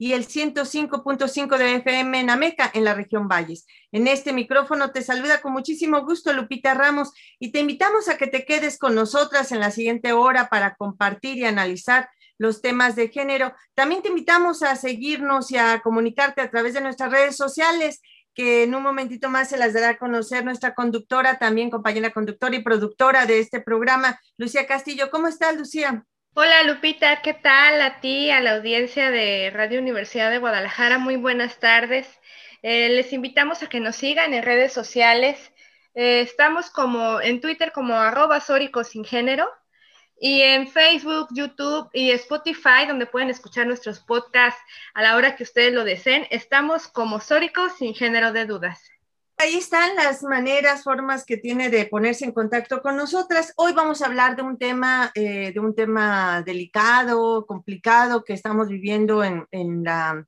y el 105.5 de FM en Ameca, en la región Valles. En este micrófono te saluda con muchísimo gusto Lupita Ramos y te invitamos a que te quedes con nosotras en la siguiente hora para compartir y analizar los temas de género. También te invitamos a seguirnos y a comunicarte a través de nuestras redes sociales que en un momentito más se las dará a conocer nuestra conductora, también compañera conductora y productora de este programa, Lucía Castillo. ¿Cómo estás, Lucía? Hola Lupita, ¿qué tal a ti, a la audiencia de Radio Universidad de Guadalajara? Muy buenas tardes. Eh, les invitamos a que nos sigan en redes sociales. Eh, estamos como en Twitter como arroba sórico sin género y en Facebook, YouTube y Spotify, donde pueden escuchar nuestros podcasts a la hora que ustedes lo deseen. Estamos como sórico sin género de dudas ahí están las maneras, formas que tiene de ponerse en contacto con nosotras. Hoy vamos a hablar de un tema, eh, de un tema delicado, complicado que estamos viviendo en, la,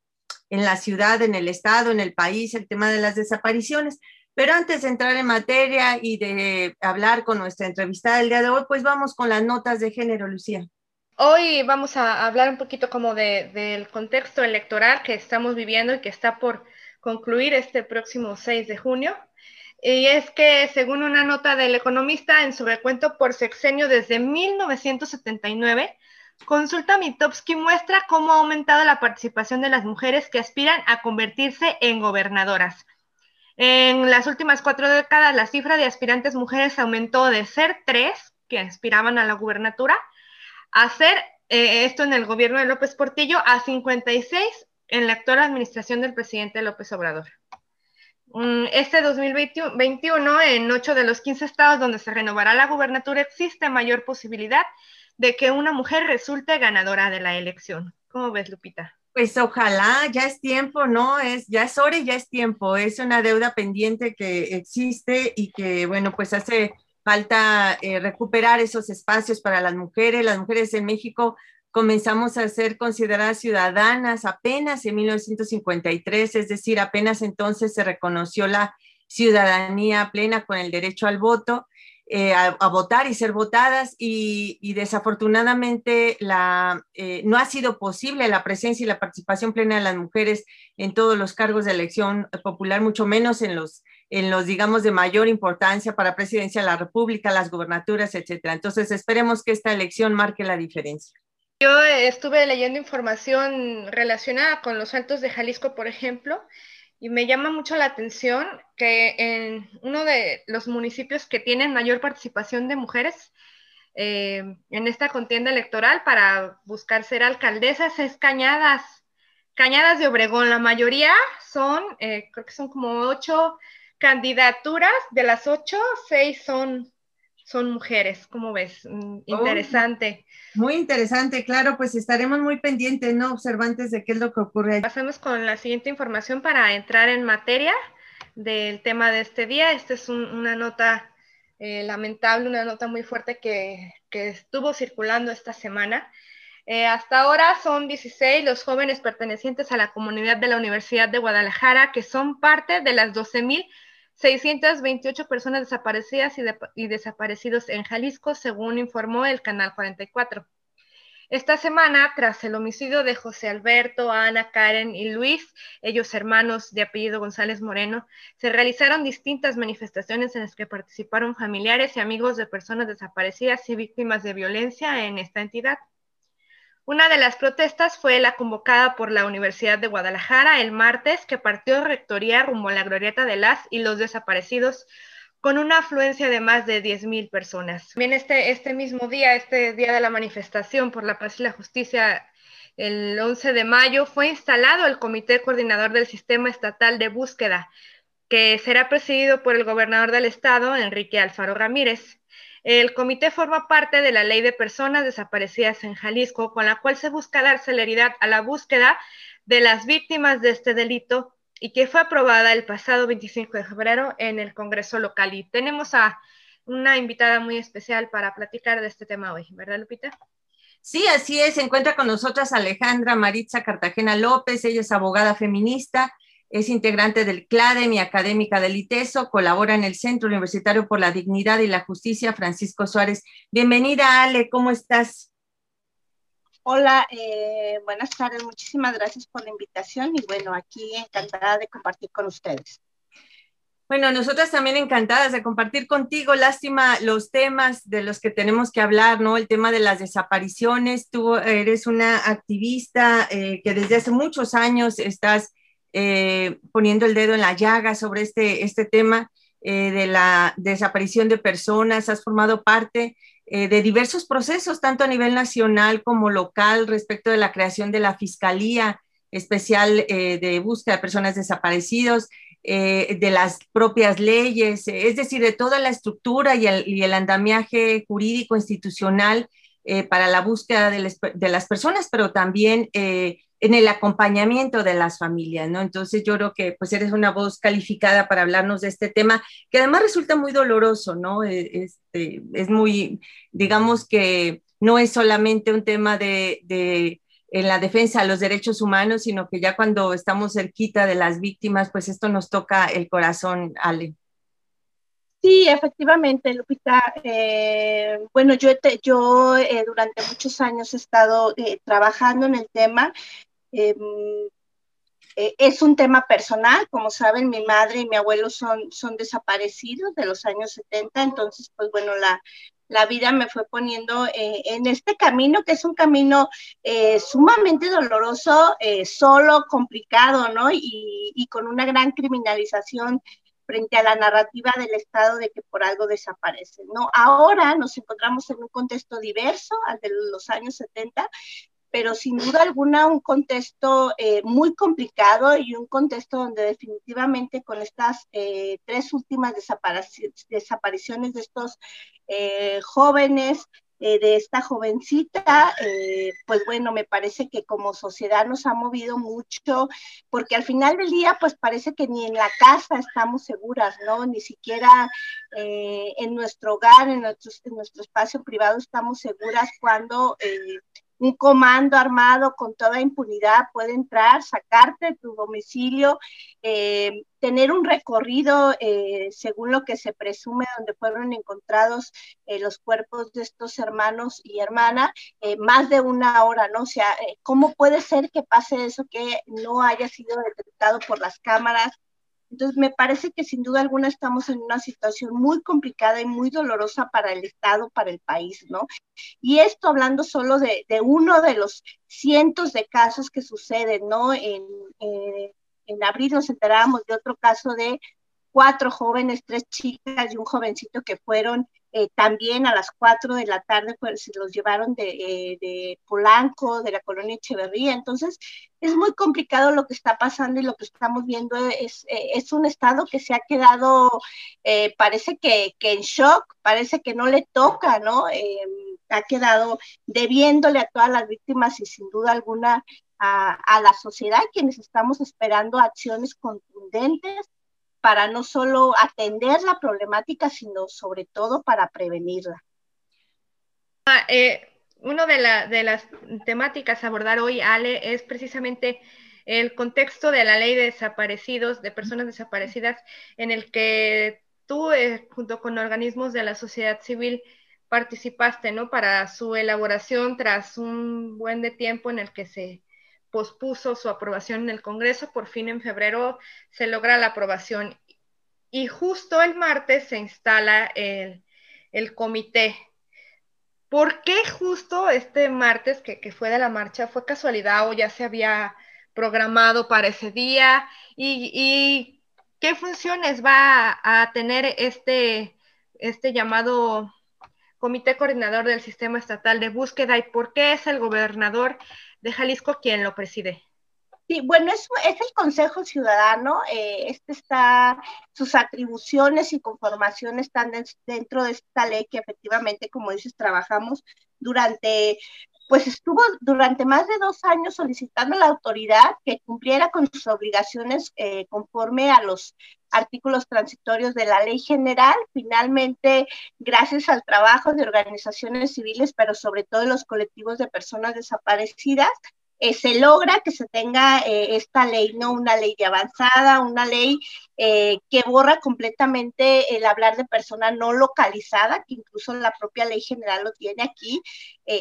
en la ciudad, en el estado, en el país, el tema de las desapariciones. Pero antes de entrar en materia y de hablar con nuestra entrevistada del día de hoy, pues vamos con las notas de género, Lucía. Hoy vamos a hablar un poquito como del contexto electoral que estamos viviendo y que está por concluir este próximo 6 de junio. Y es que, según una nota del economista en su recuento por sexenio desde 1979, Consulta Mitowski muestra cómo ha aumentado la participación de las mujeres que aspiran a convertirse en gobernadoras. En las últimas cuatro décadas, la cifra de aspirantes mujeres aumentó de ser tres, que aspiraban a la gubernatura, a ser, eh, esto en el gobierno de López Portillo, a 56 en la actual administración del presidente López Obrador. Mm, este 2021, en ocho de los 15 estados donde se renovará la gubernatura, existe mayor posibilidad de que una mujer resulte ganadora de la elección. ¿Cómo ves, Lupita? Pues ojalá, ya es tiempo, ¿no? Es, ya es hora y ya es tiempo. Es una deuda pendiente que existe y que, bueno, pues hace falta eh, recuperar esos espacios para las mujeres. Las mujeres en México comenzamos a ser consideradas ciudadanas apenas en 1953, es decir, apenas entonces se reconoció la ciudadanía plena con el derecho al voto, eh, a, votar y ser votadas y, desafortunadamente eh, no ha sido posible la presencia y la participación plena de las mujeres en todos los cargos de elección popular, mucho menos en los, en los digamos, de mayor importancia para presidencia de la República, las gubernaturas, etcétera. Entonces, esperemos que esta elección marque la diferencia. Yo estuve leyendo información relacionada con los Altos de Jalisco, por ejemplo, y me llama mucho la atención que en uno de los municipios que tienen mayor participación de mujeres eh, en esta contienda electoral para buscar ser alcaldesas es Cañadas, Cañadas de Obregón. La mayoría son, eh, creo que son como ocho candidaturas, de las ocho, seis son son mujeres, ¿cómo ves? Mm, oh, interesante. muy interesante, claro, pues estaremos muy pendientes, ¿no? Observantes de qué es lo que ocurre. Pasamos con la siguiente información para entrar en materia del tema de este día. Esta es una nota eh, lamentable, una nota muy fuerte que, estuvo circulando esta semana. Eh, hasta ahora son 16 los jóvenes pertenecientes a la comunidad de la Universidad de Guadalajara que son parte de las 12.000 628 personas desaparecidas y, desaparecidos en Jalisco, según informó el Canal 44. Esta semana, tras el homicidio de José Alberto, Ana, Karen y Luis, ellos hermanos de apellido González Moreno, se realizaron distintas manifestaciones en las que participaron familiares y amigos de personas desaparecidas y víctimas de violencia en esta entidad. Una de las protestas fue la convocada por la Universidad de Guadalajara el martes, que partió rectoría rumbo a la glorieta de las y los desaparecidos con una afluencia de más de 10.000 personas. También este, este mismo día, este día de la manifestación por la paz y la justicia, el 11 de mayo, fue instalado el Comité Coordinador del Sistema Estatal de Búsqueda, que será presidido por el gobernador del estado, Enrique Alfaro Ramírez. El comité forma parte de la Ley de Personas Desaparecidas en Jalisco, con la cual se busca dar celeridad a la búsqueda de las víctimas de este delito y que fue aprobada el pasado 25 de febrero en el Congreso local. Y tenemos a una invitada muy especial para platicar de este tema hoy, ¿verdad, Lupita? Sí, así es. Se encuentra con nosotras Alejandra Maritza Cartagena López. Ella es abogada feminista es integrante del CLADEM y académica del ITESO, colabora en el Centro Universitario por la Dignidad y la Justicia, Francisco Suárez. Bienvenida, Ale, ¿cómo estás? Hola, eh, buenas tardes, muchísimas gracias por la invitación y bueno, aquí encantada de compartir con ustedes. Bueno, nosotras también encantadas de compartir contigo. Lástima los temas de los que tenemos que hablar, ¿no? El tema de las desapariciones. Tú eres una activista eh, que desde hace muchos años estás eh, poniendo el dedo en la llaga sobre este, este tema eh, de la desaparición de personas, has formado parte eh, de diversos procesos, tanto a nivel nacional como local, respecto de la creación de la Fiscalía Especial de Búsqueda de Personas Desaparecidos, de las propias leyes, es decir, de toda la estructura y el, andamiaje jurídico institucional para la búsqueda de, las personas, pero también en el acompañamiento de las familias, ¿no? Entonces yo creo que pues eres una voz calificada para hablarnos de este tema, que además resulta muy doloroso, ¿no? E, este, es muy, digamos que no es solamente un tema de, en la defensa de los derechos humanos, sino que ya cuando estamos cerquita de las víctimas, pues esto nos toca el corazón, Ale. Sí, efectivamente, Lupita. Eh, bueno, yo, yo eh, durante muchos años he estado eh, trabajando en el tema Em, eh, es un tema personal, como saben, mi madre y mi abuelo son, son desaparecidos de los años 70, entonces, pues bueno, la, la vida me fue poniendo eh, en este camino, que es un camino eh, sumamente doloroso, solo, complicado, ¿no? Y, y, con una gran criminalización frente a la narrativa del Estado de que por algo desaparece, ¿no? Ahora nos encontramos en un contexto diverso al de los años 70, pero sin duda alguna un contexto eh, muy complicado y un contexto donde definitivamente con estas eh, tres últimas desapariciones de estos eh, jóvenes, de esta jovencita, pues bueno, me parece que como sociedad nos ha movido mucho, porque al final del día, pues parece que ni en la casa estamos seguras, ¿no? Ni siquiera en nuestro hogar, en nuestro espacio privado estamos seguras cuando un comando armado con toda impunidad puede entrar, sacarte de tu domicilio, eh, tener un recorrido eh, según lo que se presume donde fueron encontrados eh, los cuerpos de estos hermanos y hermana, más de una hora, ¿no? O sea, ¿cómo puede ser que pase eso que no haya sido detectado por las cámaras? Entonces, me parece que sin duda alguna estamos en una situación muy complicada y muy dolorosa para el Estado, para el país, ¿no? Y esto hablando solo de, uno de los cientos de casos que suceden, ¿no? En, eh, en abril nos enterábamos de otro caso de cuatro jóvenes, tres chicas y un jovencito que fueron eh, también a las 4 de la tarde pues, los llevaron de, eh, de, Polanco, de la colonia Echeverría. Entonces, es muy complicado lo que está pasando y lo que estamos viendo es, eh, es un estado que se ha quedado, parece que, en shock, parece que no le toca, ¿no? ha quedado debiéndole a todas las víctimas y sin duda alguna a la sociedad, quienes estamos esperando acciones contundentes para no solo atender la problemática, sino sobre todo para prevenirla. Ah, eh, una de, las temáticas a abordar hoy, Ale, es precisamente el contexto de la ley de desaparecidos, de personas desaparecidas, en el que tú, eh, junto con organismos de la sociedad civil, participaste, ¿no? Para su elaboración tras un buen de tiempo en el que se pospuso su aprobación en el Congreso, por fin en febrero se logra la aprobación. Y justo el martes se instala el, comité. ¿por qué justo este martes que, fue de la marcha fue casualidad o ya se había programado para ese día? ¿Y, qué funciones va a tener este, este llamado Comité Coordinador del Sistema Estatal de Búsqueda y por qué es el gobernador de Jalisco quien lo preside? Sí, bueno, es, es el Consejo Ciudadano, eh, este está, sus atribuciones y conformaciones están dentro de esta ley que efectivamente, como dices, trabajamos durante pues estuvo durante más de dos años solicitando a la autoridad que cumpliera con sus obligaciones eh, conforme a los artículos transitorios de la ley general. Finalmente, gracias al trabajo de organizaciones civiles, pero sobre todo de los colectivos de personas desaparecidas, eh, se logra que se tenga eh, esta ley, no una ley de avanzada, una ley eh, que borra completamente el hablar de persona no localizada, que incluso la propia ley general lo tiene aquí.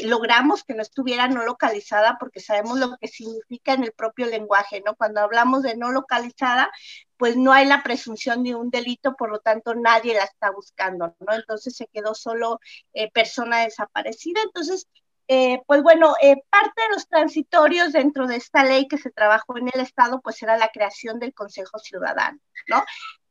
logramos que no estuviera no localizada porque sabemos lo que significa en el propio lenguaje, ¿no? Cuando hablamos de no localizada, pues no hay la presunción de un delito, por lo tanto nadie la está buscando, ¿no? Entonces se quedó solo persona desaparecida. Entonces, eh, pues bueno, eh, parte de los transitorios dentro de esta ley que se trabajó en el Estado, pues era la creación del Consejo Ciudadano, ¿no?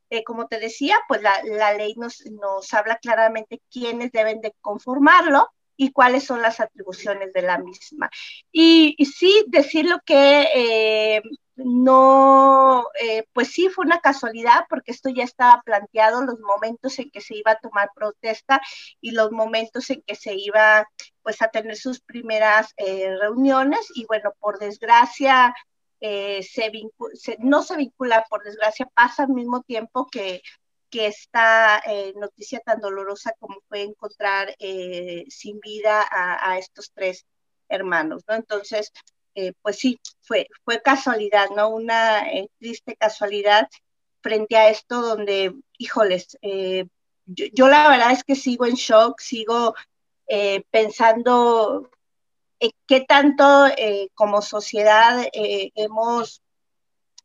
Eh, como te decía, pues la, ley nos, nos, habla claramente quiénes deben de conformarlo y cuáles son las atribuciones de la misma. Y, y sí, decirlo que no, eh, pues sí fue una casualidad porque esto ya estaba planteado, los momentos en que se iba a tomar protesta y los momentos en que se iba pues a tener sus primeras eh, reuniones y bueno, por desgracia eh, se, no se vincula, por desgracia pasa al mismo tiempo que, que esta noticia tan dolorosa como fue encontrar sin vida a, a estos tres hermanos, ¿no? Entonces, eh, pues sí, fue, fue casualidad, ¿no? Una eh, triste casualidad frente a esto donde, híjoles, eh, yo, la verdad es que sigo en shock, sigo pensando en qué tanto como sociedad hemos,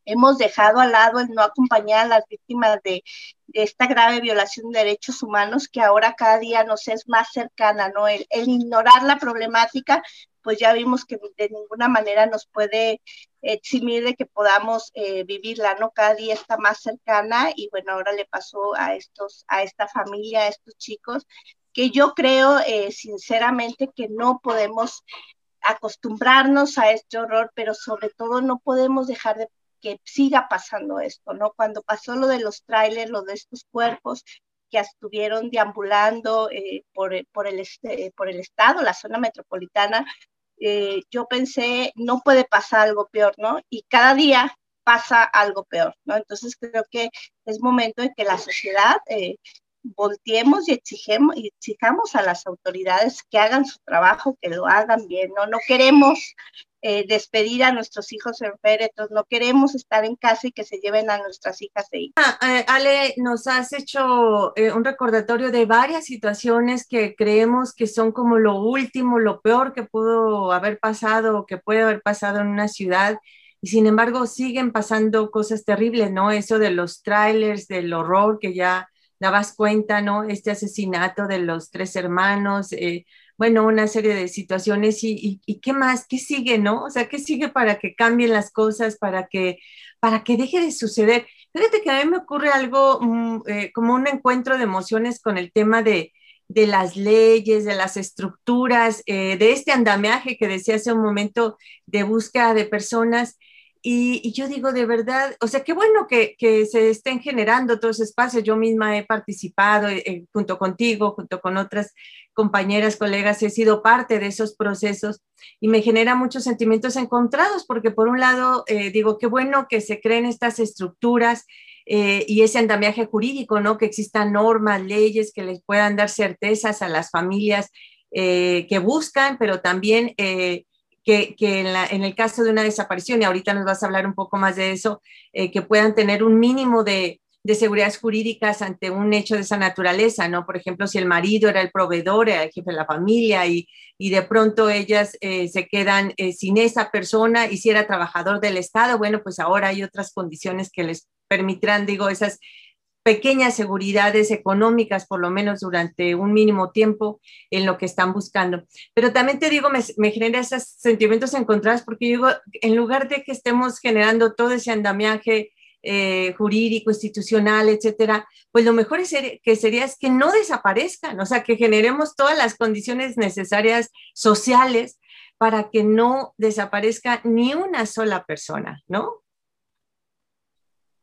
hemos dejado al lado el no acompañar a las víctimas de, esta grave violación de derechos humanos que ahora cada día nos es más cercana, ¿no? el ignorar la problemática pues ya vimos que de ninguna manera nos puede eximir de que podamos eh, vivirla, ¿no? Cada día está más cercana y bueno, ahora le pasó a estos, a esta familia, a estos chicos, que yo creo eh, sinceramente que no podemos acostumbrarnos a este horror, pero sobre todo no podemos dejar de que siga pasando esto, ¿no? Cuando pasó lo de los trailers, lo de estos cuerpos que estuvieron deambulando eh, por, por, el, por el estado, la zona metropolitana, eh, yo pensé, no puede pasar algo peor, ¿no? Y cada día pasa algo peor, ¿no? Entonces creo que es momento de que la sociedad eh, volteemos y, exigemos, y exijamos a las autoridades que hagan su trabajo, que lo hagan bien, ¿no? No queremos eh, despedir a nuestros hijos en féretros, no queremos estar en casa y que se lleven a nuestras hijas e hijos. Ah, eh, Ale, nos has hecho eh, un recordatorio de varias situaciones que creemos que son como lo último, lo peor que pudo haber pasado o que puede haber pasado en una ciudad. Y sin embargo, siguen pasando cosas terribles, ¿no? Eso de los trailers, del horror que ya dabas cuenta, ¿no? Este asesinato de los tres hermanos, bueno, una serie de situaciones y, qué más, qué sigue, ¿no? O sea, qué sigue para que cambien las cosas, para que, para que deje de suceder. Fíjate que a mí me ocurre algo mm, eh, como un encuentro de emociones con el tema de, las leyes, de las estructuras, eh, de este andamiaje que decía hace un momento de búsqueda de personas. Y, yo digo, de verdad, o sea, qué bueno que, se estén generando otros espacios. Yo misma he participado eh, junto contigo, junto con otras compañeras, colegas, he sido parte de esos procesos y me genera muchos sentimientos encontrados, porque por un lado, eh, digo, qué bueno que se creen estas estructuras eh, y ese andamiaje jurídico, ¿no? Que existan normas, leyes que les puedan dar certezas a las familias que buscan, pero también que, en, el caso de una desaparición, y ahorita nos vas a hablar un poco más de eso, eh, que puedan tener un mínimo de, de seguridades jurídicas ante un hecho de esa naturaleza, ¿no? Por ejemplo, si el marido era el proveedor, era el jefe de la familia y, y de pronto ellas eh, se quedan eh, sin esa persona y si era trabajador del Estado, bueno, pues ahora hay otras condiciones que les permitirán, digo, esas pequeñas seguridades económicas, por lo menos durante un mínimo tiempo, en lo que están buscando. Pero también te digo, me, me genera esos sentimientos encontrados porque digo, en lugar de que estemos generando todo ese andamiaje eh, jurídico, institucional, etcétera, pues lo mejor es que sería es que no desaparezcan, o sea, que generemos todas las condiciones necesarias sociales para que no desaparezca ni una sola persona, ¿no?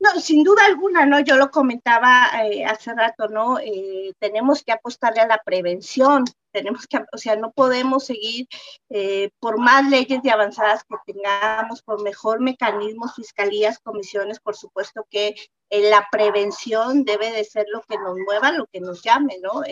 No, sin duda alguna, ¿no? Yo lo comentaba eh, hace rato, ¿no? Eh, tenemos que apostarle a la prevención, tenemos que, o sea, no podemos seguir eh, por más leyes de avanzadas que tengamos, por mejor mecanismos, fiscalías, comisiones, por supuesto que la prevención debe de ser lo que nos mueva, lo que nos llame, ¿no?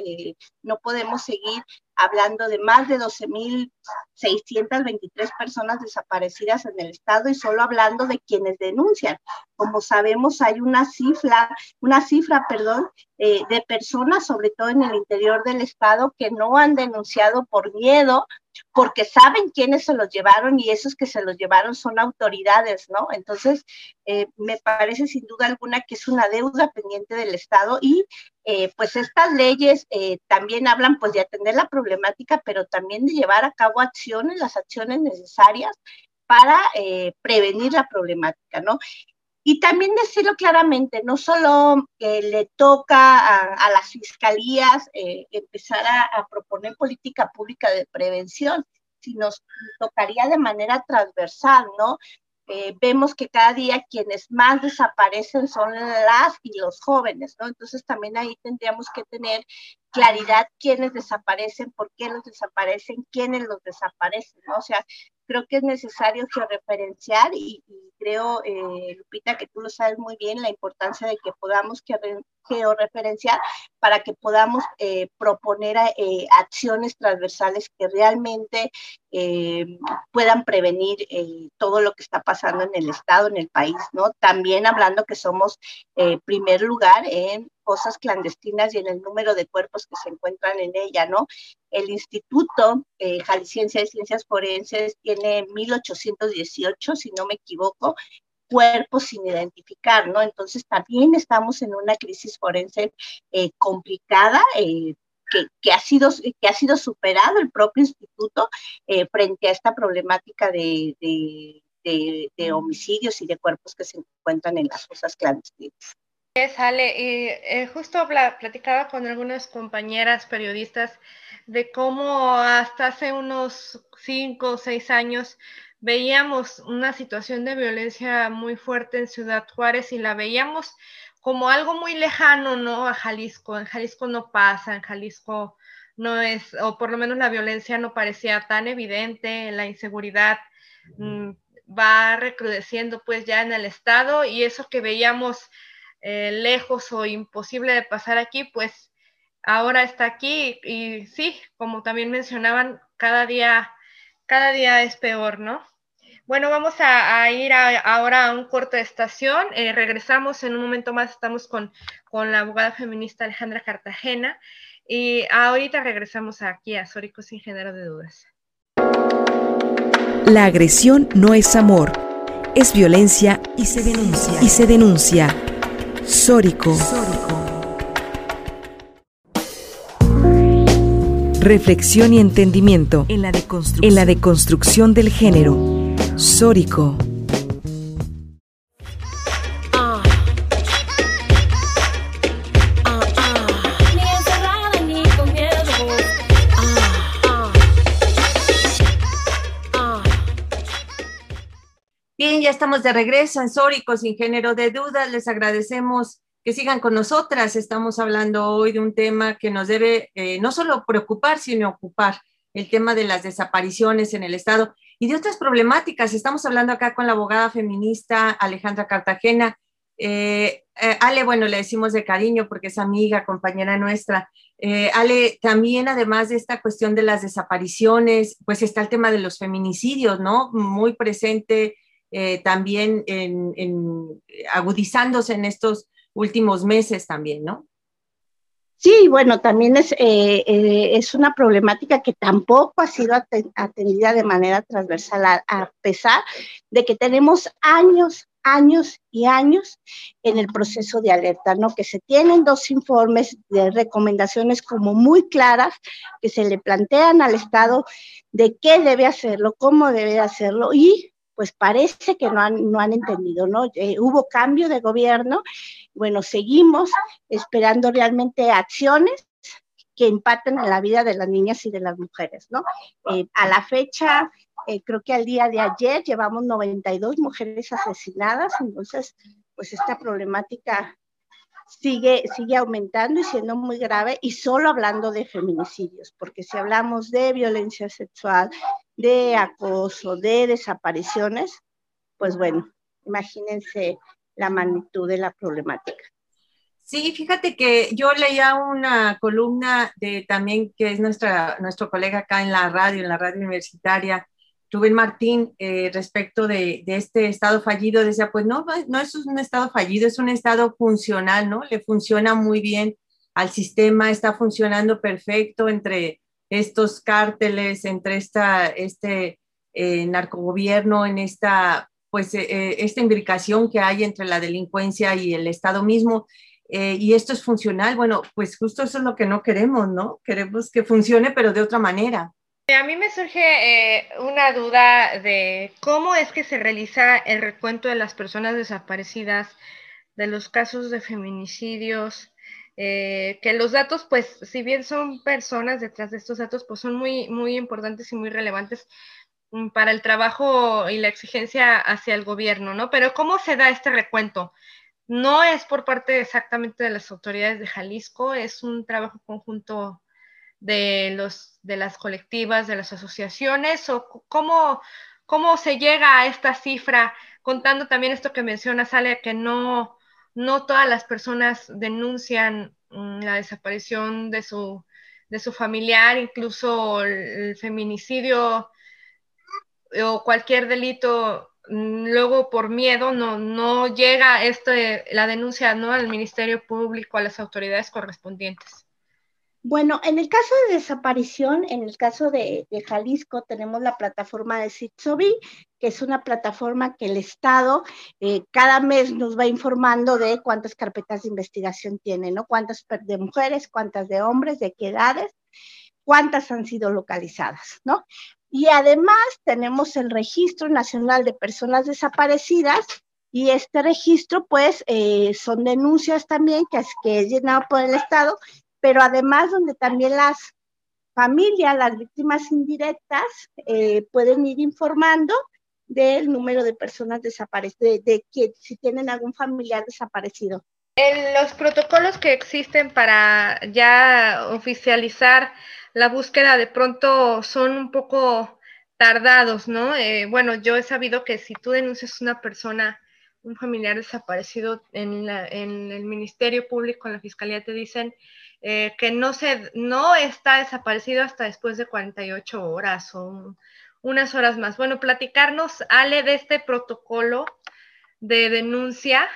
No podemos seguir hablando de más de 12.623 personas desaparecidas en el estado y solo hablando de quienes denuncian. Como sabemos, hay una cifra, una cifra, perdón, eh, de personas, sobre todo en el interior del estado, que no han denunciado por miedo, porque saben quiénes se los llevaron y esos que se los llevaron son autoridades, ¿no? Entonces, eh, me parece sin duda alguna que es una deuda pendiente del Estado y eh, pues estas leyes también hablan pues de atender la problemática, pero también de llevar a cabo acciones, las acciones necesarias para prevenir la problemática, ¿no? Y también decirlo claramente, no solo eh, le toca a, las fiscalías eh, empezar a, proponer política pública de prevención, sino tocaría de manera transversal, ¿no? Eh, vemos que cada día quienes más desaparecen son las y los jóvenes, ¿no? Entonces también ahí tendríamos que tener claridad quiénes desaparecen, por qué los desaparecen, quiénes los desaparecen, ¿no? O sea, creo que es necesario georreferenciar y, y creo, eh, Lupita, que tú lo sabes muy bien, la importancia de que podamos georreferenciar para que podamos eh, proponer eh, acciones transversales que realmente puedan prevenir todo lo que está pasando en el Estado, en el país, ¿no? También hablando que somos primer lugar en cosas clandestinas y en el número de cuerpos que se encuentran en ella, ¿no? El Instituto eh, Jalisciense de Ciencias Forenses tiene 1818, si no me equivoco, cuerpos sin identificar, ¿no? Entonces también estamos en una crisis forense eh, complicada. Eh, que, ha sido, que ha sido superado el propio instituto eh, frente a esta problemática de, de, homicidios y de cuerpos que se encuentran en las fosas clandestinas. Sale, y eh, justo platicaba con algunas compañeras periodistas de cómo hasta hace unos cinco o seis años veíamos una situación de violencia muy fuerte en Ciudad Juárez y la veíamos como algo muy lejano, ¿no? A Jalisco. En Jalisco no pasa, en Jalisco no es, o por lo menos la violencia no parecía tan evidente, la inseguridad mm, va recrudeciendo pues ya en el estado y eso que veíamos eh, lejos o imposible de pasar aquí, pues ahora está aquí y, sí, como también mencionaban, cada día, cada día es peor, ¿no? Bueno, vamos a, ir ahora a un corto de estación. Eh, regresamos en un momento más. Estamos con, con, la abogada feminista Alejandra Cartagena. Y ahorita regresamos aquí a Sórico sin género de dudas. La agresión no es amor, es violencia y se denuncia. Y se denuncia. Sórico. Reflexión y entendimiento en la, en la deconstrucción del género. Sórico. ya estamos de regreso en Sórico, sin género de dudas. Les agradecemos que sigan con nosotras. Estamos hablando hoy de un tema que nos debe eh, no solo preocupar, sino ocupar, el tema de las desapariciones en el Estado y de otras problemáticas. Estamos hablando acá con la abogada feminista Alejandra Cartagena. Eh, eh, Ale, bueno, le decimos de cariño porque es amiga, compañera nuestra. Ale, también además de esta cuestión de las desapariciones, pues está el tema de los feminicidios, ¿no? Muy presente eh, también en, agudizándose en estos últimos meses también, ¿no? Sí, bueno, también es, eh, eh, es una problemática que tampoco ha sido atendida de manera transversal, a, pesar de que tenemos años años y años en el proceso de alerta, ¿no? Que se tienen dos informes de recomendaciones como muy claras que se le plantean al Estado de qué debe hacerlo, cómo debe hacerlo y pues parece que no han, no han entendido, ¿no? Eh, hubo cambio de gobierno, bueno, seguimos esperando realmente acciones que impacten en la vida de las niñas y de las mujeres, ¿no? Eh, a la fecha, eh, creo que al día de ayer llevamos 92 mujeres asesinadas, entonces, pues esta problemática sigue, sigue aumentando y siendo muy grave, y solo hablando de feminicidios, porque si hablamos de violencia sexual, de acoso, de desapariciones, pues bueno, imagínense la magnitud de la problemática. Sí, fíjate que yo leía una columna de también que es nuestra, nuestro colega acá en la radio, en la radio universitaria, Rubén Martín, eh, respecto de, de, este estado fallido, decía, pues no, no es un estado fallido, es un estado funcional, ¿no? Le funciona muy bien al sistema, está funcionando perfecto entre estos cárteles, entre esta, este eh, narcogobierno, en esta, pues, eh, eh, esta imbricación que hay entre la delincuencia y el Estado mismo. y esto es funcional. Bueno, pues justo eso es lo que no queremos, ¿no? Queremos que funcione, pero de otra manera. A mí me surge una duda de cómo es que se realiza el recuento de las personas desaparecidas, de los casos de feminicidios, eh, que los datos, pues, si bien son personas detrás de estos datos, pues son muy, muy importantes y muy relevantes mm, para el trabajo y la exigencia hacia el gobierno, ¿no? Pero ¿cómo se da este recuento? No es por parte exactamente de las autoridades de Jalisco, es un trabajo conjunto de, los, de las colectivas, de las asociaciones, o cómo, cómo se llega a esta cifra, contando también esto que menciona, Sale, que no, no todas las personas denuncian mm, la desaparición de su, de su familiar, incluso el, feminicidio o cualquier delito, mm, luego por miedo no, no llega este, la denuncia ¿no? al Ministerio Público, a las autoridades correspondientes. Bueno, en el caso de desaparición, en el caso de, Jalisco, tenemos la plataforma de Sitsobi, que es una plataforma que el Estado eh, cada mes nos va informando de cuántas carpetas de investigación tiene, ¿no? Cuántas de mujeres, cuántas de hombres, de qué edades, cuántas han sido localizadas, ¿no? Y además tenemos el Registro Nacional de Personas Desaparecidas, y este registro, pues, eh, son denuncias también que que es llenado por el Estado pero además donde también las familias, las víctimas indirectas, eh, pueden ir informando del número de personas desaparecidas, de, que si tienen algún familiar desaparecido. En los protocolos que existen para ya oficializar la búsqueda de pronto son un poco tardados, ¿no? Eh, bueno, yo he sabido que si tú denuncias a una persona, un familiar desaparecido en, el Ministerio Público, en la Fiscalía, te dicen eh, que no, se, no está desaparecido hasta después de 48 horas o unas horas más. Bueno, platicarnos, Ale, de este protocolo de denuncia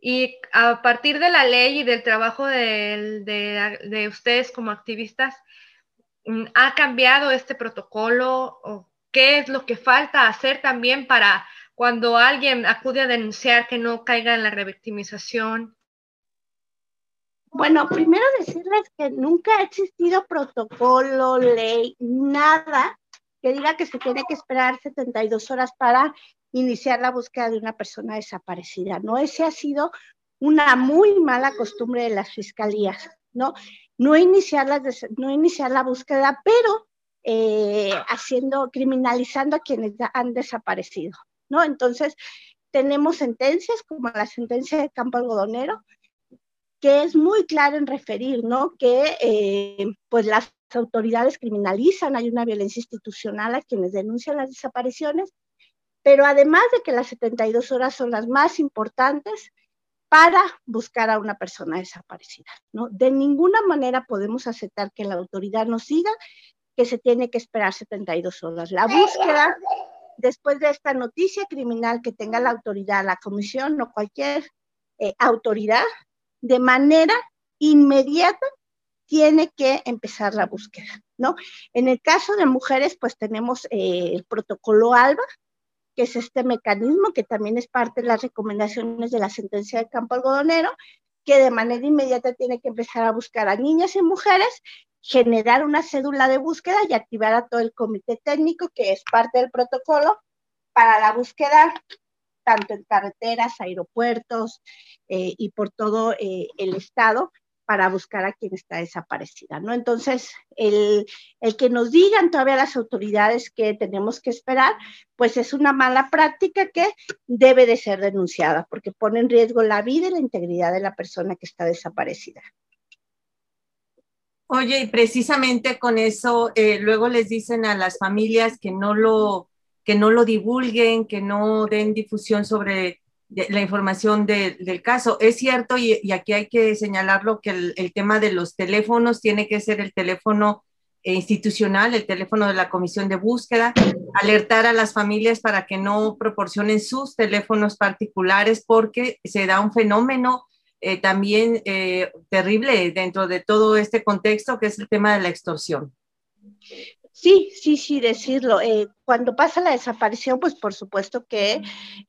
y a partir de la ley y del trabajo de, de, ustedes como activistas, ¿ha cambiado este protocolo o qué es lo que falta hacer también para cuando alguien acude a denunciar que no caiga en la revictimización? Bueno, primero decirles que nunca ha existido protocolo, ley, nada que diga que se tiene que esperar 72 horas para iniciar la búsqueda de una persona desaparecida, ¿no? Ese ha sido una muy mala costumbre de las fiscalías, ¿no? No iniciar la, no iniciar la búsqueda, pero eh, haciendo, criminalizando a quienes han desaparecido, ¿no? Entonces, tenemos sentencias como la sentencia de Campo Algodonero, que es muy claro en referir, ¿no? Que eh, pues las autoridades criminalizan, hay una violencia institucional a quienes denuncian las desapariciones, pero además de que las 72 horas son las más importantes para buscar a una persona desaparecida, ¿no? De ninguna manera podemos aceptar que la autoridad nos diga que se tiene que esperar 72 horas. La búsqueda, después de esta noticia criminal que tenga la autoridad, la comisión o cualquier eh, autoridad, de manera inmediata tiene que empezar la búsqueda, ¿no? En el caso de mujeres, pues tenemos eh, el protocolo ALBA, que es este mecanismo que también es parte de las recomendaciones de la sentencia de campo algodonero, que de manera inmediata tiene que empezar a buscar a niñas y mujeres, generar una cédula de búsqueda y activar a todo el comité técnico, que es parte del protocolo, para la búsqueda tanto en carreteras, aeropuertos eh, y por todo eh, el estado para buscar a quien está desaparecida, ¿no? Entonces, el, el, que nos digan todavía las autoridades que tenemos que esperar, pues es una mala práctica que debe de ser denunciada, porque pone en riesgo la vida y la integridad de la persona que está desaparecida. Oye, y precisamente con eso, eh, luego les dicen a las familias que no lo que no lo divulguen, que no den difusión sobre la información del caso. Es cierto, y, aquí hay que señalarlo, que el, tema de los teléfonos tiene que ser el teléfono institucional, el teléfono de la comisión de búsqueda, alertar a las familias para que no proporcionen sus teléfonos particulares porque se da un fenómeno eh, también eh, terrible dentro de todo este contexto, que es el tema de la extorsión. Sí, sí, sí, decirlo. Eh, cuando pasa la desaparición, pues por supuesto que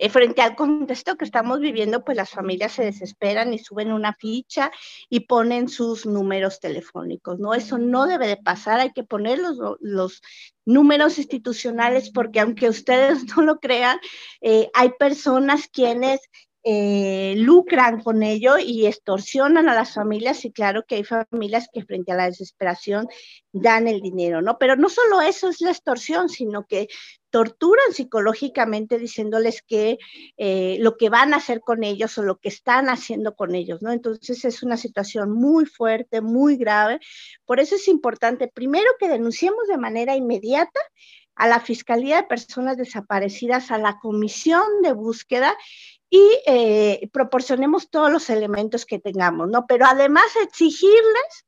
frente al contexto que estamos viviendo, pues las familias se desesperan y suben una ficha y ponen sus números telefónicos, ¿no? Eso no debe de pasar, hay que poner los, los números institucionales porque aunque ustedes no lo crean, hay personas quienes eh, lucran con ello y extorsionan a las familias y claro que hay familias que frente a la desesperación dan el dinero, ¿no? Pero no solo eso es la extorsión, sino que torturan psicológicamente diciéndoles que eh, lo que van a hacer con ellos o lo que están haciendo con ellos, ¿no? Entonces es una situación muy fuerte, muy grave. Por eso es importante, primero, que denunciemos de manera inmediata a la Fiscalía de Personas Desaparecidas, a la Comisión de Búsqueda y eh, proporcionemos todos los elementos que tengamos, ¿no? Pero además exigirles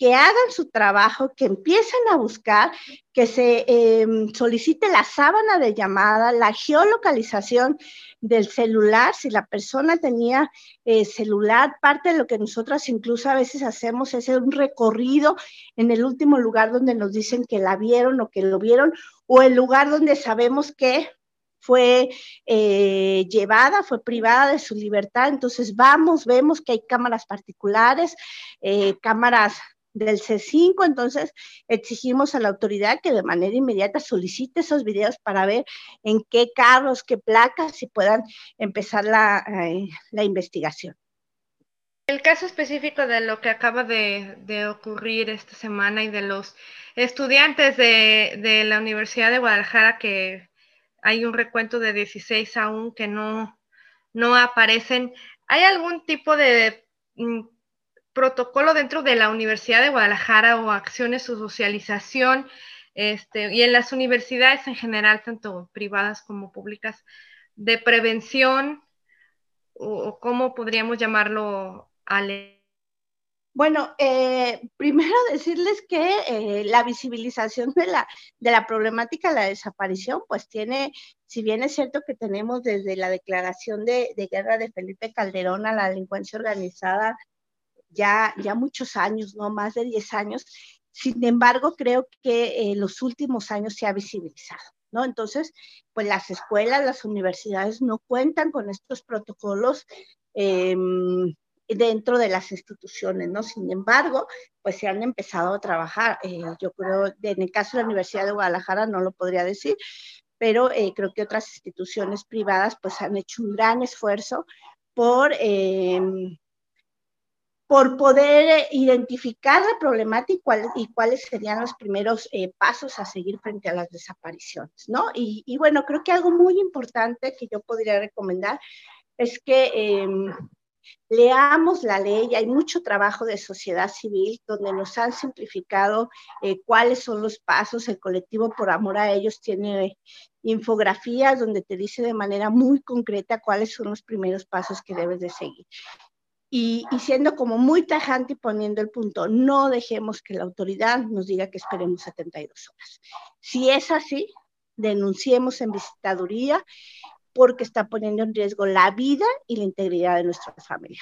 que hagan su trabajo, que empiecen a buscar, que se em, solicite la sábana de llamada, la geolocalización del celular, si la persona tenía eh, celular, parte de lo que nosotras incluso a veces hacemos es un recorrido en el último lugar donde nos dicen que la vieron o que lo vieron, o el lugar donde sabemos que fue eh, llevada, fue privada de su libertad. Entonces vamos, vemos que hay cámaras particulares, eh, cámaras del C5, entonces exigimos a la autoridad que de manera inmediata solicite esos videos para ver en qué carros, qué placas y puedan empezar la, eh, la investigación. El caso específico de lo que acaba de, de ocurrir esta semana y de los estudiantes de, de la Universidad de Guadalajara que hay un recuento de 16 aún que no, no aparecen. ¿Hay algún tipo de mm, protocolo dentro de la Universidad de Guadalajara o acciones o socialización? Este, y en las universidades en general, tanto privadas como públicas, de prevención o, cómo podríamos llamarlo, Ale? Bueno, eh, primero decirles que eh, la visibilización de la, de la problemática de la desaparición, pues tiene, si bien es cierto que tenemos desde la declaración de, guerra de Felipe Calderón a la delincuencia organizada ya, ya muchos años, no más de 10 años, sin embargo, creo que en los últimos años se ha visibilizado. ¿No? Entonces, pues las escuelas, las universidades no cuentan con estos protocolos em, dentro de las instituciones, ¿no? Sin embargo, pues se han empezado a trabajar. Eh, yo creo, en el caso de la Universidad de Guadalajara no lo podría decir, pero eh, creo que otras instituciones privadas pues han hecho un gran esfuerzo por, em, por poder identificar la problemática y, cuáles serían los primeros eh, pasos a seguir frente a las desapariciones, ¿no? Y, y, bueno, creo que algo muy importante que yo podría recomendar es que em, leamos la ley, hay mucho trabajo de sociedad civil donde nos han simplificado eh, cuáles son los pasos, el colectivo por amor a ellos tiene infografías donde te dice de manera muy concreta cuáles son los primeros pasos que debes de seguir. Y, y, siendo como muy tajante y poniendo el punto, no dejemos que la autoridad nos diga que esperemos 72 horas. Si es así, denunciemos en visitaduría porque está poniendo en riesgo la vida y la integridad de nuestra familia.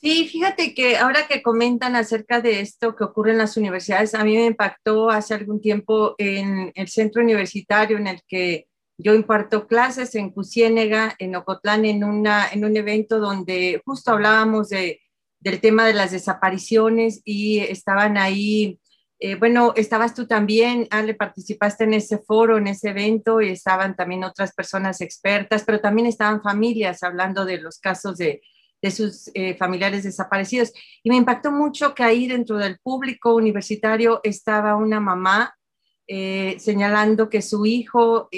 Sí, fíjate que ahora que comentan acerca de esto que ocurre en las universidades, a mí me impactó hace algún tiempo en el centro universitario en el que yo imparto clases en Cusiénega, en Ocotlán, en, una, en un evento donde justo hablábamos de, del tema de las desapariciones y estaban ahí, eh, bueno, estabas tú también, Ale, participaste en ese foro, en ese evento, y estaban también otras personas expertas, pero también estaban familias hablando de los casos de, de sus eh, familiares desaparecidos. Y me impactó mucho que ahí dentro del público universitario estaba una mamá eh, señalando que su hijo,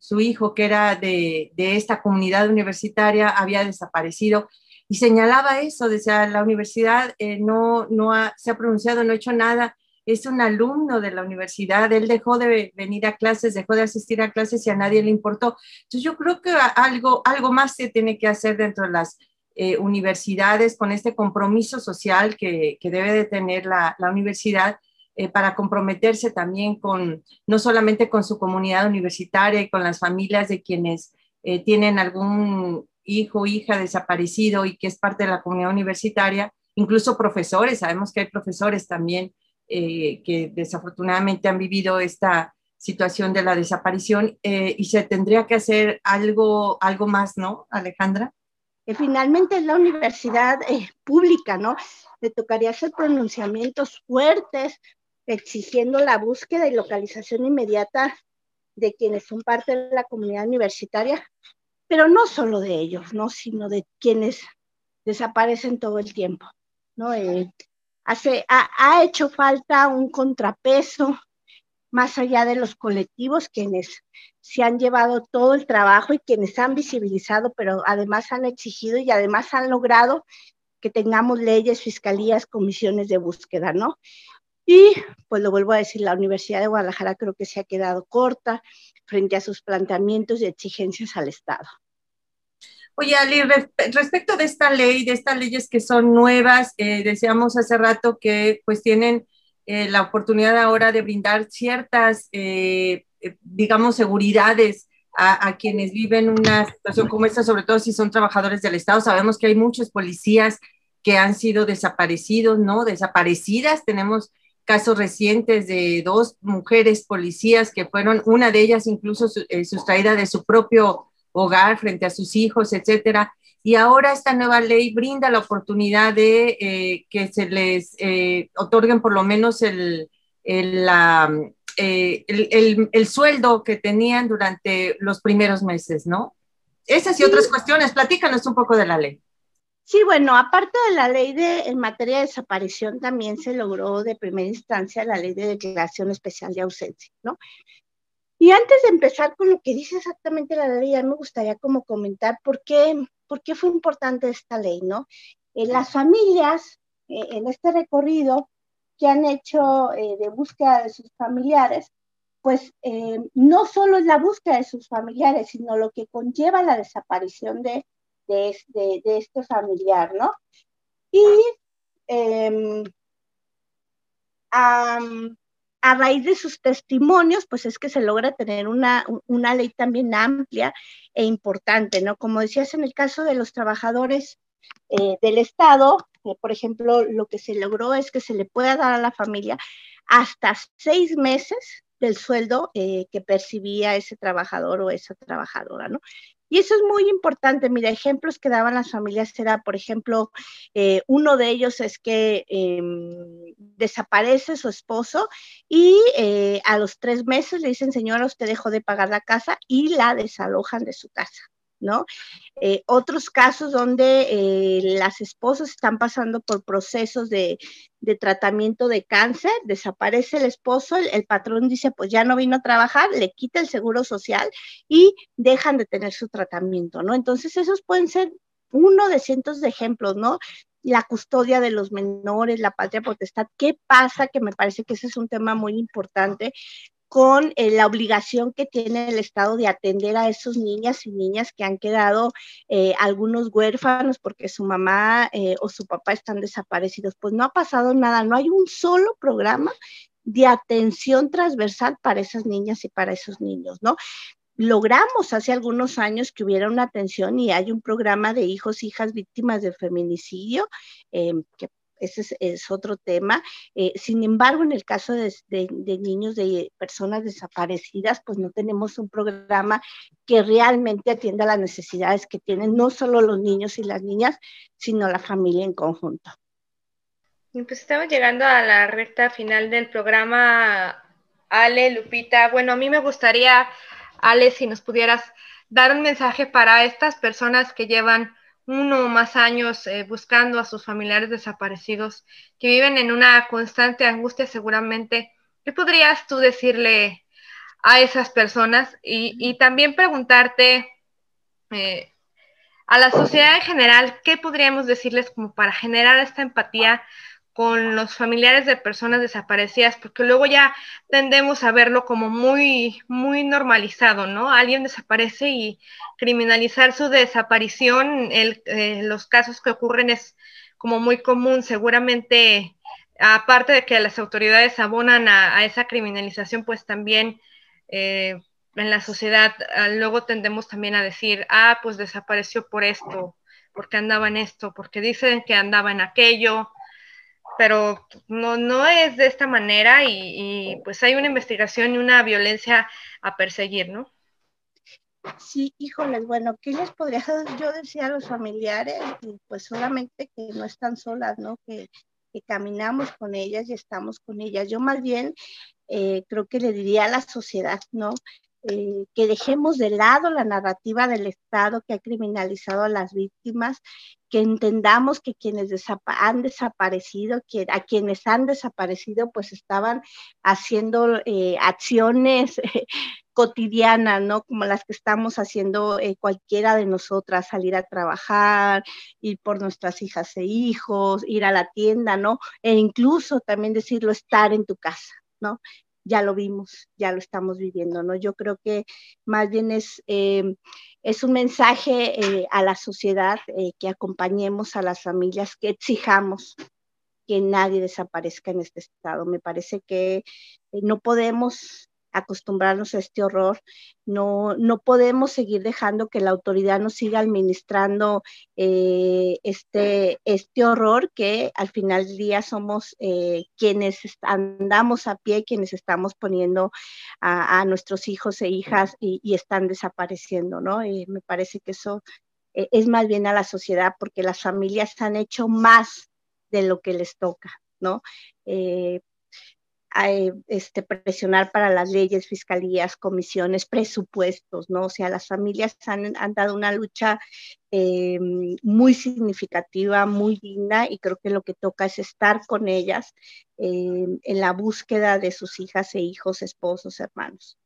su hijo que era de, de, esta comunidad universitaria había desaparecido. Y señalaba eso, decía, la universidad no, no se ha pronunciado, no ha hecho nada es un alumno de la universidad, él dejó de venir a clases, dejó de asistir a clases y a nadie le importó. Entonces yo creo que algo, algo más se tiene que hacer dentro de las eh, universidades con este compromiso social que, que debe de tener la, la universidad eh, para comprometerse también con, no solamente con su comunidad universitaria y con las familias de quienes eh, tienen algún hijo hija desaparecido y que es parte de la comunidad universitaria, incluso profesores, sabemos que hay profesores también eh, que desafortunadamente han vivido esta situación de la desaparición eh, y se tendría que hacer algo, algo más, ¿no, Alejandra? Que finalmente es la universidad eh, pública, ¿no? Le tocaría hacer pronunciamientos fuertes exigiendo la búsqueda y localización inmediata de quienes son parte de la comunidad universitaria, pero no solo de ellos, ¿no? Sino de quienes desaparecen todo el tiempo, ¿no? ha, hecho falta un contrapeso más allá de los colectivos, quienes se han llevado todo el trabajo y quienes han visibilizado, pero además han exigido y además han logrado que tengamos leyes, fiscalías, comisiones de búsqueda, ¿no? Y pues lo vuelvo a decir, la Universidad de Guadalajara creo que se ha quedado corta frente a sus planteamientos y exigencias al Estado. Oye, Ali, respecto de esta ley, de estas leyes que son nuevas, eh, decíamos hace rato que pues tienen eh, la oportunidad ahora de brindar ciertas, eh, digamos, seguridades a, a, quienes viven una situación como esta, sobre todo si son trabajadores del Estado. Sabemos que hay muchos policías que han sido desaparecidos, ¿no? Desaparecidas. Tenemos casos recientes de dos mujeres policías que fueron, una de ellas incluso sustraída de su propio hogar frente a sus hijos, etcétera. Y ahora esta nueva ley brinda la oportunidad de eh, que se les eh, otorguen por lo menos el, el, eh, el, el, sueldo que tenían durante los primeros meses, ¿no? Esas y otras cuestiones. Platícanos un poco de la ley. Sí, bueno, aparte de la ley de en materia de desaparición, también se logró de primera instancia la ley de declaración especial de ausencia, ¿no? Y antes de empezar con lo que dice exactamente la ley, me gustaría como comentar por qué, por qué fue importante esta ley, ¿no? Eh, las familias eh, en este recorrido que han hecho eh, de búsqueda de sus familiares, pues no solo es la búsqueda de sus familiares, sino lo que conlleva la desaparición de, de, este familiar, ¿no? Y um, a raíz de sus testimonios, pues es que se logra tener una, una ley también amplia e importante, ¿no? Como decías en el caso de los trabajadores eh, del Estado, eh, por ejemplo, lo que se logró es que se le pueda dar a la familia hasta seis meses del sueldo eh, que percibía ese trabajador o esa trabajadora, ¿no? Y eso es muy importante. Mira, ejemplos que daban las familias era, por ejemplo, eh, uno de ellos es que em, desaparece su esposo y eh, a los tres meses le dicen, señora, usted dejó de pagar la casa y la desalojan de su casa. ¿No? Eh, otros casos donde eh, las esposas están pasando por procesos de, tratamiento de cáncer, desaparece el esposo, el, patrón dice, pues ya no vino a trabajar, le quita el seguro social y dejan de tener su tratamiento, ¿no? Entonces, esos pueden ser uno de cientos de ejemplos, ¿no? La custodia de los menores, la patria potestad, ¿qué pasa? Que me parece que ese es un tema muy importante con eh, la obligación que tiene el Estado de atender a esos niñas y niñas que han quedado eh, algunos huérfanos porque su mamá eh, o su papá están desaparecidos. Pues no ha pasado nada, no hay un solo programa de atención transversal para esas niñas y para esos niños, ¿no? Logramos hace algunos años que hubiera una atención y hay un programa de hijos, hijas víctimas de feminicidio, que ese es, otro tema. Eh, sin embargo, en el caso de, niños, de personas desaparecidas, pues no tenemos un programa que realmente atienda las necesidades que tienen no solo los niños y las niñas, sino la familia en conjunto. Pues estamos llegando a la recta final del programa, Ale, Lupita. Bueno, a mí me gustaría, Ale, si nos pudieras dar un mensaje para estas personas que llevan uno o más años eh, buscando a sus familiares desaparecidos, que viven en una constante angustia seguramente. ¿Qué podrías tú decirle a esas personas? Y, también preguntarte eh, a la sociedad en general, ¿qué podríamos decirles como para generar esta empatía con los familiares de personas desaparecidas, porque luego ya tendemos a verlo como muy, muy normalizado, ¿no? Alguien desaparece y criminalizar su desaparición, eh, los casos que ocurren es como muy común, seguramente, aparte de que las autoridades abonan a, esa criminalización, pues también eh, en la sociedad ah, luego tendemos también a decir, ah, pues desapareció por esto, porque andaba en esto, porque dicen que andaba en aquello, pero no, no es de esta manera y, pues hay una investigación y una violencia a perseguir, ¿no? Sí, híjoles, bueno, ¿qué les podría yo decir a los familiares? Pues solamente que no están solas, ¿no? Que, caminamos con ellas y estamos con ellas. Yo más bien eh, creo que le diría a la sociedad, ¿no? Eh, que dejemos de lado la narrativa del Estado que ha criminalizado a las víctimas, que entendamos que quienes han desaparecido, que, a quienes han desaparecido, pues estaban haciendo eh, acciones cotidianas, ¿no? Como las que estamos haciendo eh, cualquiera de nosotras, salir a trabajar, ir por nuestras hijas e hijos, ir a la tienda, ¿no? E incluso también decirlo, estar en tu casa, ¿no? Ya lo vimos, ya lo estamos viviendo, ¿no? Yo creo que más bien es, eh, es un mensaje eh, a la sociedad eh, que acompañemos a las familias, que exijamos que nadie desaparezca en este estado. Me parece que no podemos acostumbrarnos a este horror. No, no podemos seguir dejando que la autoridad nos siga administrando eh, este, este horror que al final del día somos eh, quienes andamos a pie, quienes estamos poniendo a, nuestros hijos e hijas y, están desapareciendo, ¿no? Y me parece que eso eh, es más bien a la sociedad porque las familias han hecho más de lo que les toca, ¿no? Este, presionar para las leyes, fiscalías, comisiones, presupuestos, ¿no? O sea, las familias han, dado una lucha eh, muy significativa, muy digna y creo que lo que toca es estar con ellas eh, en la búsqueda de sus hijas e hijos, esposos, hermanos.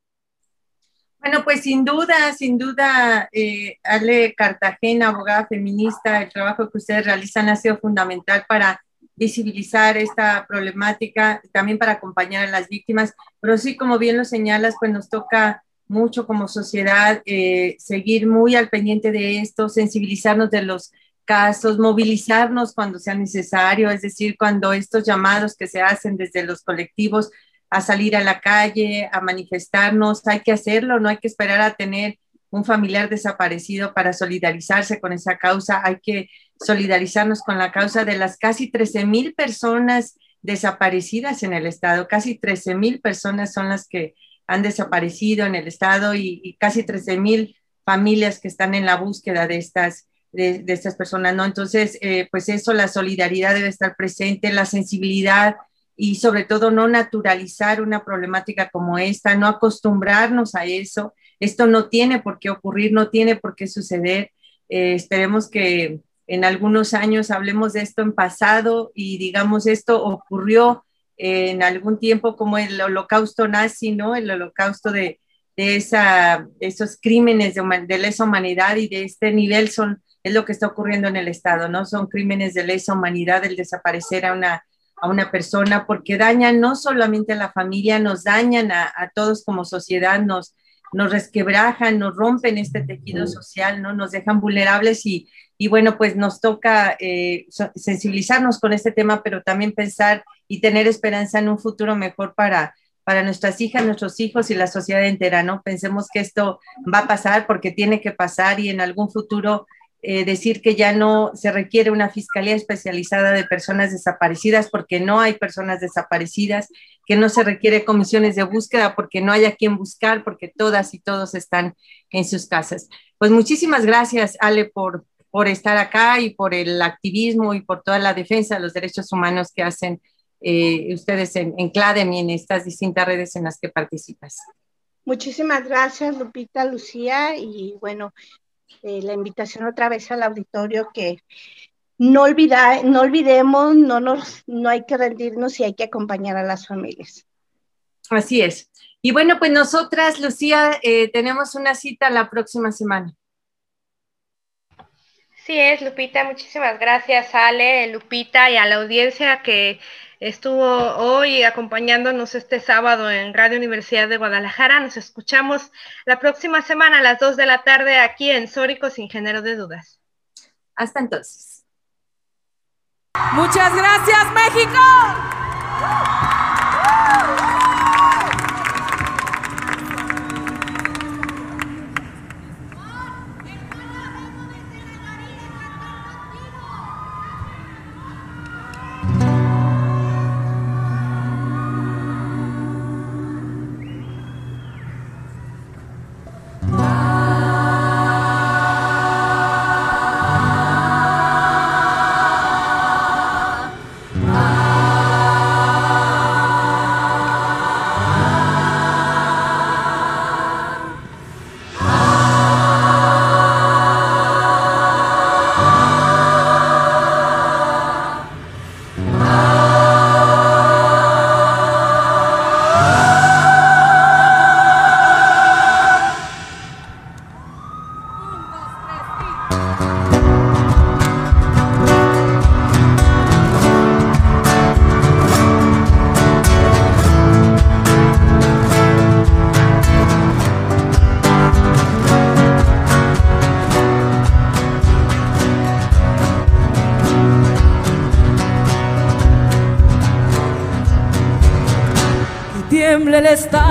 Bueno, pues sin duda, sin duda, eh, Ale Cartagena, abogada feminista, el trabajo que ustedes realizan ha sido fundamental para visibilizar esta problemática, también para acompañar a las víctimas, pero sí, como bien lo señalas, pues nos toca mucho como sociedad eh, seguir muy al pendiente de esto, sensibilizarnos de los casos, movilizarnos cuando sea necesario, es decir, cuando estos llamados que se hacen desde los colectivos a salir a la calle, a manifestarnos, hay que hacerlo, no hay que esperar a tener un familiar desaparecido para solidarizarse con esa causa, hay que solidarizarnos con la causa de las casi 13 mil personas desaparecidas en el estado. Casi 13 mil personas son las que han desaparecido en el estado y, casi 13 mil familias que están en la búsqueda de estas, de, estas personas, ¿no? Entonces, eh, pues eso, la solidaridad debe estar presente, la sensibilidad y sobre todo no naturalizar una problemática como esta, no acostumbrarnos a eso. Esto no tiene por qué ocurrir, no tiene por qué suceder. Eh, esperemos que, en algunos años hablemos de esto en pasado y digamos esto ocurrió en algún tiempo como el holocausto nazi, ¿no? El holocausto de, esos crímenes de, de, lesa humanidad y de este nivel son, es lo que está ocurriendo en el Estado, ¿no? Son crímenes de lesa humanidad el desaparecer a una, a una persona porque dañan no solamente a la familia, nos dañan a, a todos como sociedad, nos, nos resquebrajan, nos rompen este tejido social, ¿no? Nos dejan vulnerables y, y bueno, pues nos toca eh, sensibilizarnos con este tema, pero también pensar y tener esperanza en un futuro mejor para, para nuestras hijas, nuestros hijos y la sociedad entera, ¿no? Pensemos que esto va a pasar porque tiene que pasar y en algún futuro eh, decir que ya no se requiere una fiscalía especializada de personas desaparecidas porque no hay personas desaparecidas, que no se requiere comisiones de búsqueda porque no hay a quien buscar, porque todas y todos están en sus casas. Pues muchísimas gracias, Ale, por, por estar acá y por el activismo y por toda la defensa de los derechos humanos que hacen eh, ustedes en, en CLADEM y en estas distintas redes en las que participas. Muchísimas gracias, Lupita, Lucía, y bueno, eh, la invitación otra vez al auditorio que no, olvida, no olvidemos, no, nos, no hay que rendirnos y hay que acompañar a las familias. Así es. Y bueno, pues nosotras, Lucía, eh, tenemos una cita la próxima semana. Sí es, Lupita. Muchísimas gracias, Ale, Lupita y a la audiencia que estuvo hoy acompañándonos este sábado en Radio Universidad de Guadalajara. Nos escuchamos la próxima semana a las 2 de la tarde aquí en Sórico sin género de dudas. Hasta entonces. Muchas gracias, México.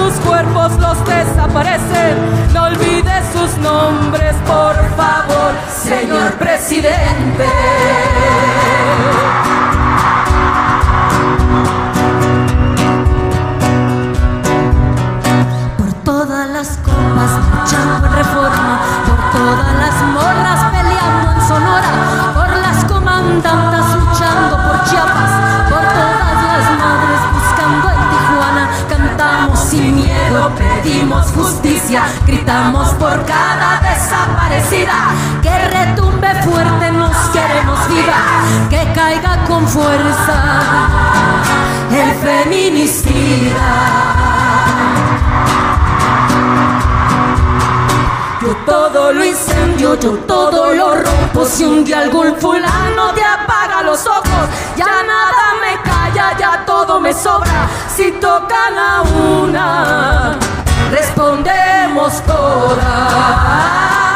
sus cuerpos, los desaparecen. No olvides sus nombres, por favor, señor presidente. Por todas las copas, luchando en reforma, por todas las morras peleando en Sonora, pedimos justicia, gritamos por cada desaparecida, que retumbe fuerte, nos queremos viva, que caiga con fuerza el feminicida. Yo todo lo incendio, yo todo lo rompo. Si un día algún fulano te apaga los ojos, ya nada todo me sobra. Si tocan a una, respondemos todas.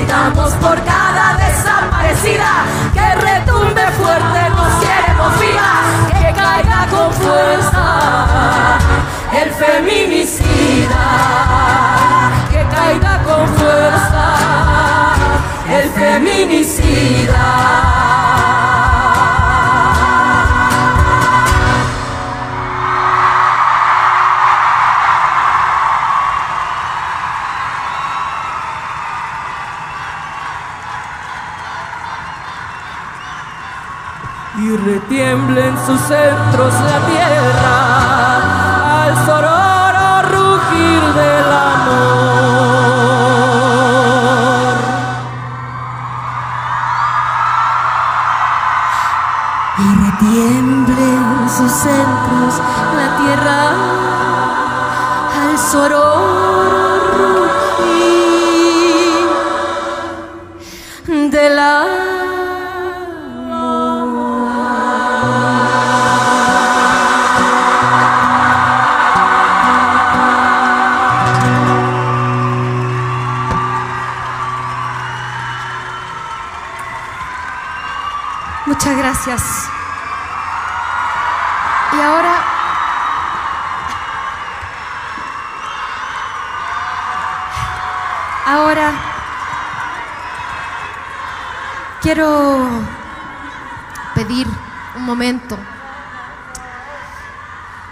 Gritamos por cada desaparecida, que retumbe fuerte, nos queremos viva, que caiga con fuerza el feminicida, que caiga con fuerza el feminicida. Retiemble en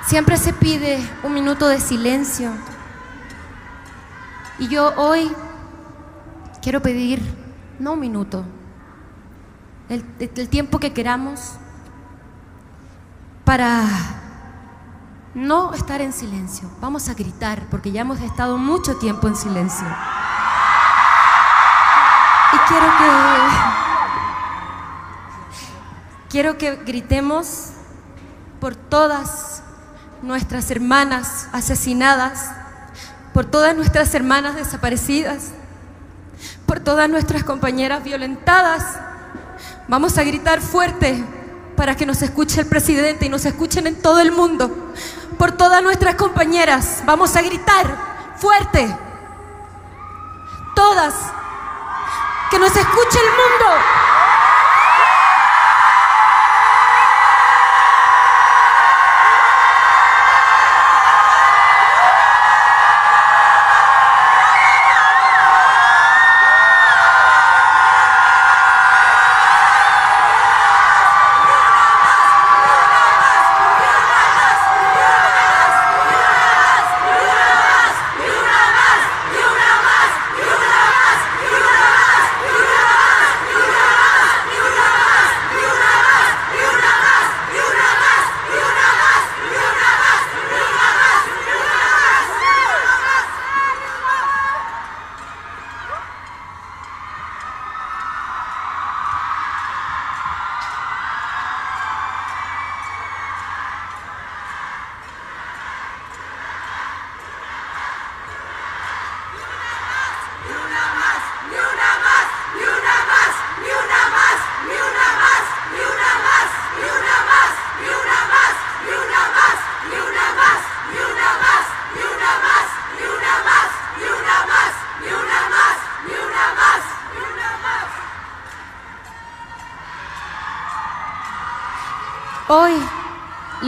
Siempre se pide un minuto de silencio. Y yo hoy quiero pedir, no un minuto, el tiempo que queramos para no estar en silencio. Vamos a gritar porque ya hemos estado mucho tiempo en silencio. Y quiero que quiero que gritemos por todas nuestras hermanas asesinadas, por todas nuestras hermanas desaparecidas, por todas nuestras compañeras violentadas. Vamos a gritar fuerte para que nos escuche el presidente y nos escuchen en todo el mundo. Por todas nuestras compañeras, vamos a gritar fuerte. Todas. Que nos escuche el mundo.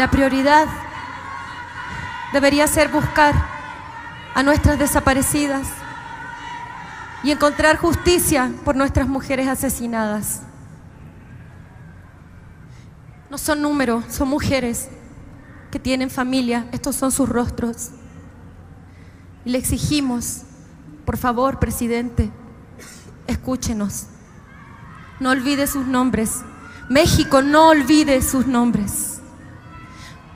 La prioridad debería ser buscar a nuestras desaparecidas y encontrar justicia por nuestras mujeres asesinadas. No son números, son mujeres que tienen familia, estos son sus rostros. Y le exigimos, por favor, presidente, escúchenos. No olvide sus nombres. México, no olvide sus nombres.